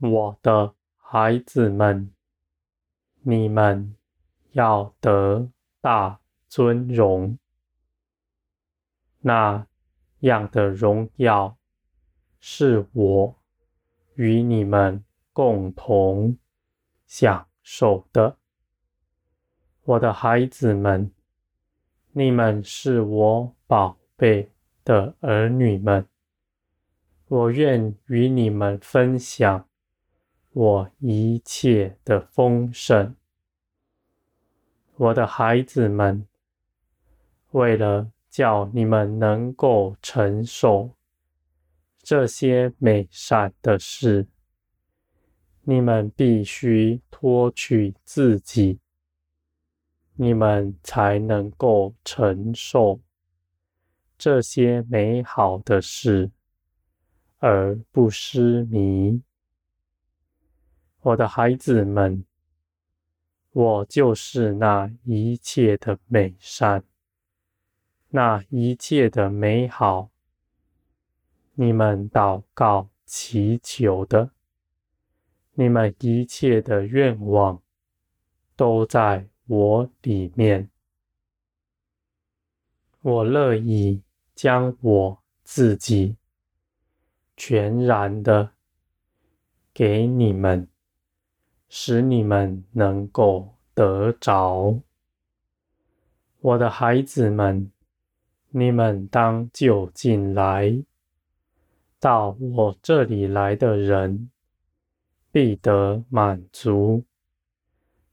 我的孩子们，你们要得大尊荣，那样的荣耀是我与你们共同享受的。我的孩子们，你们是我宝贝的儿女们，我愿与你们分享。我一切的丰盛，我的孩子们，为了叫你们能够承受这些美善的事，你们必须脱去自己，你们才能够承受这些美好的事，而不失迷。我的孩子们，我就是那一切的美善，那一切的美好。你们祷告祈求的，你们一切的愿望，都在我里面。我乐意将我自己全然的给你们。使你们能够得着，我的孩子们，你们当就近来，到我这里来的人必得满足，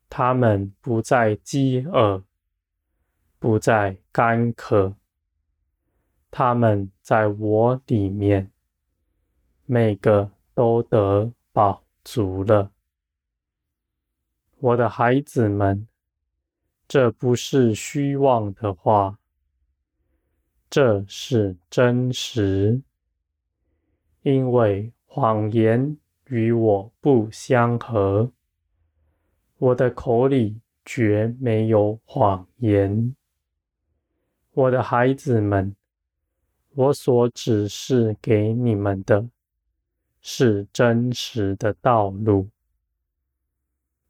他们不再饥饿，不再干渴，他们在我里面，每个都得饱足了。我的孩子们，这不是虚妄的话，这是真实，因为谎言与我不相合，我的口里绝没有谎言。我的孩子们，我所指示给你们的，是真实的道路。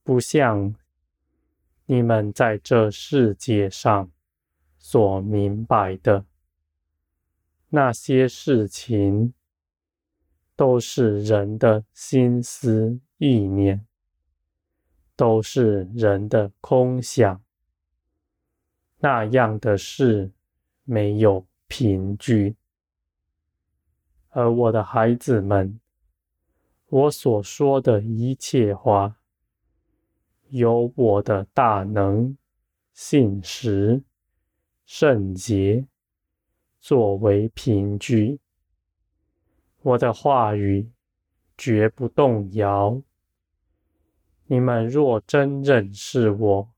不像你们在这世界上所明白的那些事情，都是人的心思意念，都是人的空想。那样的事没有凭据，而我的孩子们，我所说的一切话，有我的大能、信实、圣洁作为凭据，我的话语绝不动摇。你们若真认识我，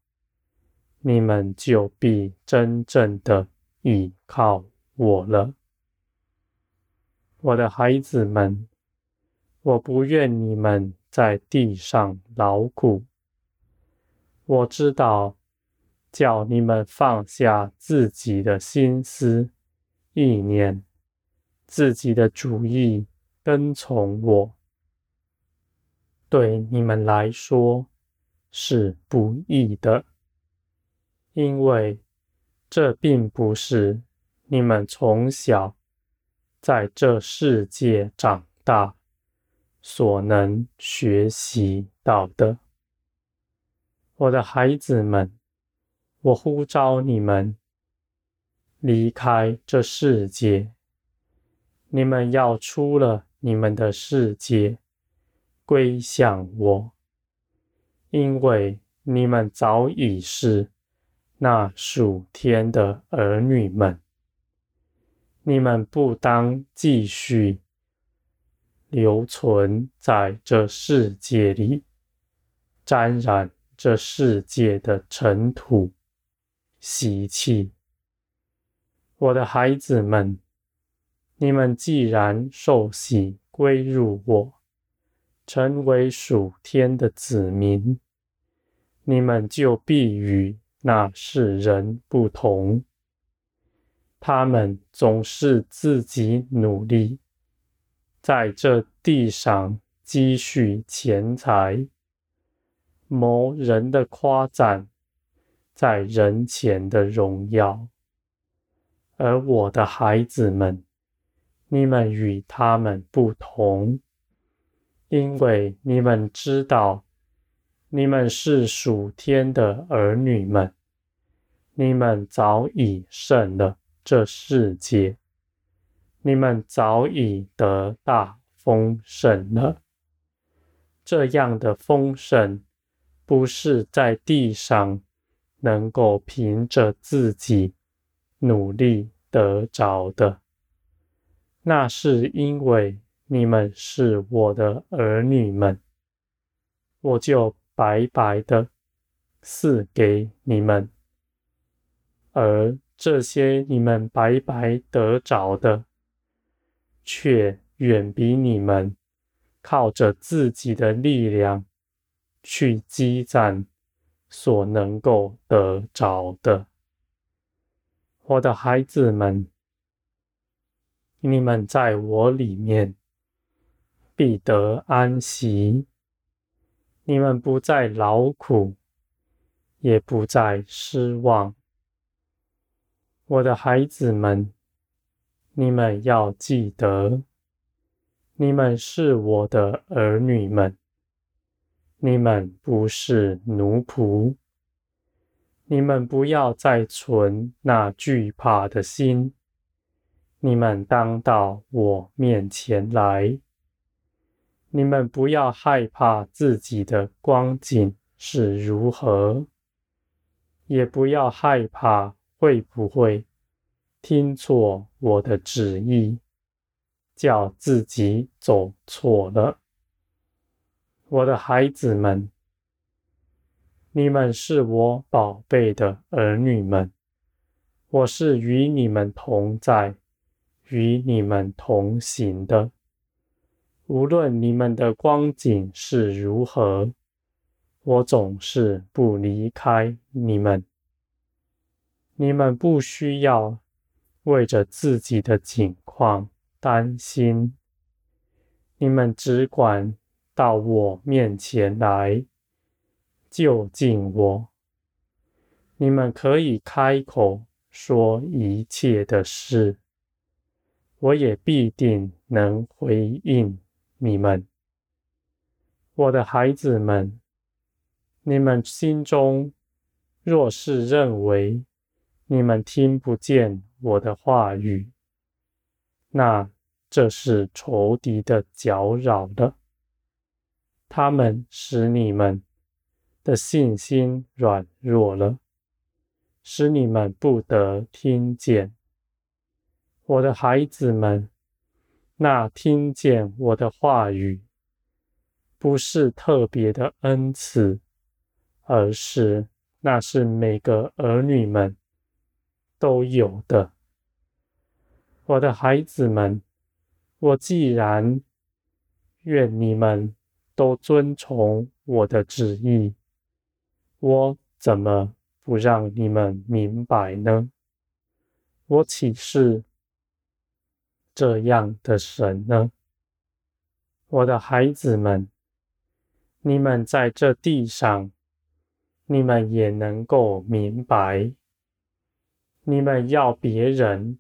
你们就必真正的倚靠我了。我的孩子们，我不愿你们在地上劳苦。我知道，叫你们放下自己的心思、意念、自己的主意，跟从我，对你们来说是不易的，因为这并不是你们从小在这世界长大所能学习到的。我的孩子们，我呼召你们离开这世界。你们要出了你们的世界，归向我，因为你们早已是那属天的儿女们。你们不当继续留存在这世界里，沾染。这世界的尘土、习气，我的孩子们，你们既然受洗归入我，成为属天的子民，你们就必与那世人不同。他们总是自己努力，在这地上积蓄钱财，谋人的夸赞，在人前的荣耀。而我的孩子们，你们与他们不同，因为你们知道，你们是属天的儿女们，你们早已胜了这世界，你们早已得大丰盛了。这样的丰盛，不是在地上能够凭着自己。努力得着的，那是因为你们是我的儿女们，我就白白的赐给你们。而这些你们白白得着的，却远比你们靠着自己的力量去积攒所能够得着的。我的孩子们，你们在我里面必得安息，你们不再劳苦，也不再失望。我的孩子们，你们要记得，你们是我的儿女们，你们不是奴仆。你们不要再存那惧怕的心，你们当到我面前来。你们不要害怕自己的光景是如何，也不要害怕会不会听错我的旨意，叫自己走错了。我的孩子们。你们是我宝贝的儿女们，我是与你们同在、与你们同行的。无论你们的光景是如何，我总是不离开你们。你们不需要为着自己的境况担心，你们只管到我面前来。就近我，你们可以开口说一切的事，我也必定能回应你们。我的孩子们，你们心中若是认为你们听不见我的话语，那这是仇敌的搅扰了，他们使你们。的信心软弱了，使你们不得听见。我的孩子们，那听见我的话语，不是特别的恩赐，而是那是每个儿女们都有的。我的孩子们，我既然愿你们都遵从我的旨意。我怎么不让你们明白呢？我岂是这样的神呢？我的孩子们，你们在这地上，你们也能够明白。你们要别人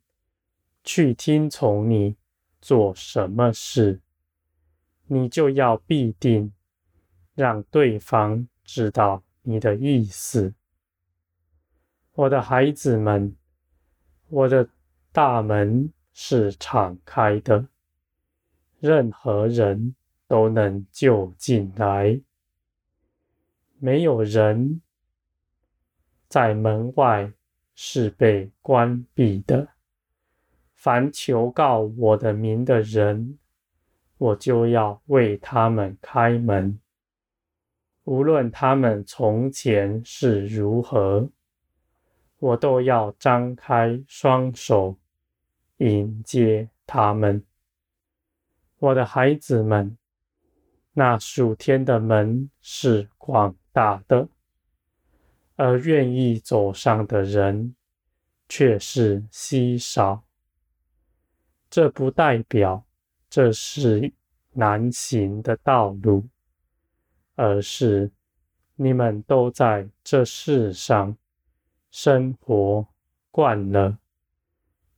去听从你做什么事，你就要必定让对方知道。你的意思，我的孩子们，我的大门是敞开的，任何人都能就进来，没有人在门外是被关闭的。凡求告我的名的人，我就要为他们开门。无论他们从前是如何，我都要张开双手迎接他们。我的孩子们，那属天的门是广大的，而愿意走上的人却是稀少。这不代表这是难行的道路，而是你们都在这世上生活惯了，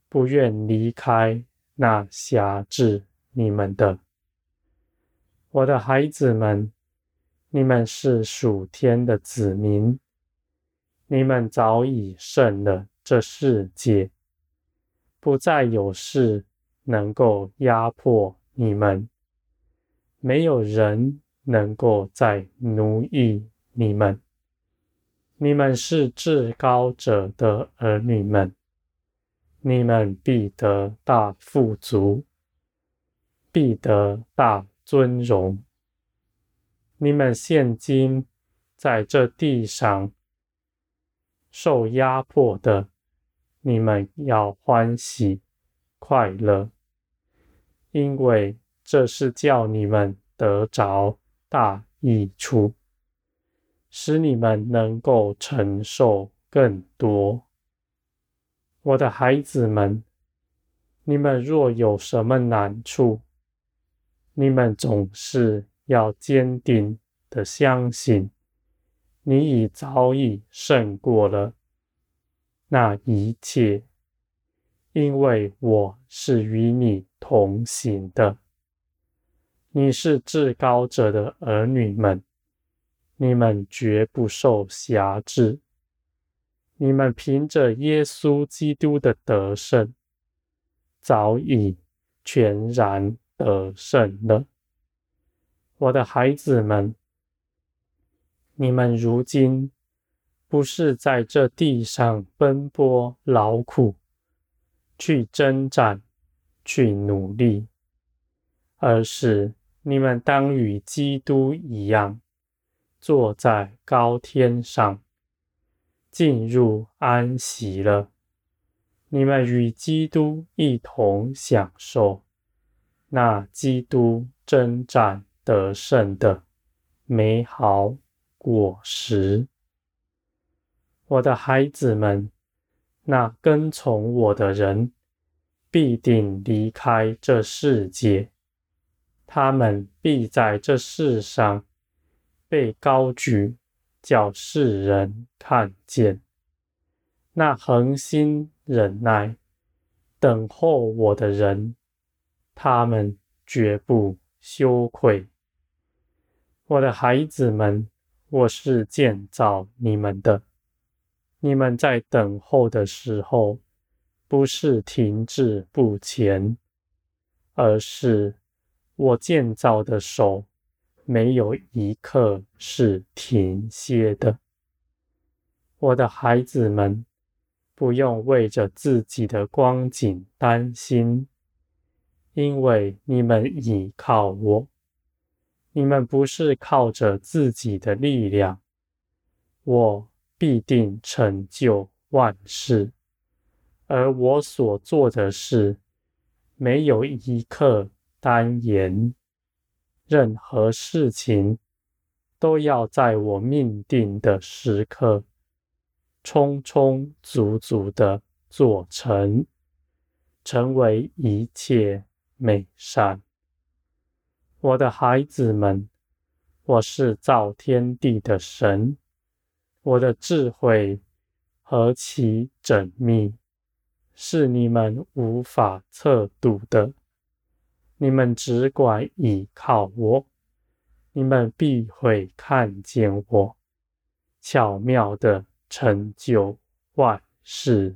不愿离开那辖制你们的。我的孩子们，你们是属天的子民，你们早已胜了这世界，不再有事能够压迫你们，没有人能够再奴役你们。你们是至高者的儿女们，你们必得大富足，必得大尊荣。你们现今在这地上受压迫的，你们要欢喜快乐，因为这是叫你们得着大益处。使你们能够承受更多，我的孩子们，你们若有什么难处，你们总是要坚定的相信，你已早已胜过了那一切，因为我是与你同行的。你是至高者的儿女们。你们绝不受辖制，你们凭着耶稣基督的得胜，早已全然得胜了。我的孩子们，你们如今不是在这地上奔波劳苦，去征战，去努力，而是你们当与基督一样。坐在高天上，进入安息了。你们与基督一同享受那基督征战得胜的美好果实。我的孩子们，那跟从我的人必定离开这世界，他们必在这世上。被高举，叫世人看见。那恒心忍耐、等候我的人，他们绝不羞愧。我的孩子们，我是建造你们的。你们在等候的时候，不是停滞不前，而是我建造的手。没有一刻是停歇的，我的孩子们，不用为着自己的光景担心，因为你们倚靠我。你们不是靠着自己的力量，我必定成就万事，而我所做的事，没有一刻单延。任何事情都要在我命定的时刻，充充足足的做成，成为一切美善。我的孩子们，我是造天地的神，我的智慧何其缜密，是你们无法测度的。你们只管倚靠我，你们必会看见我巧妙的成就万事。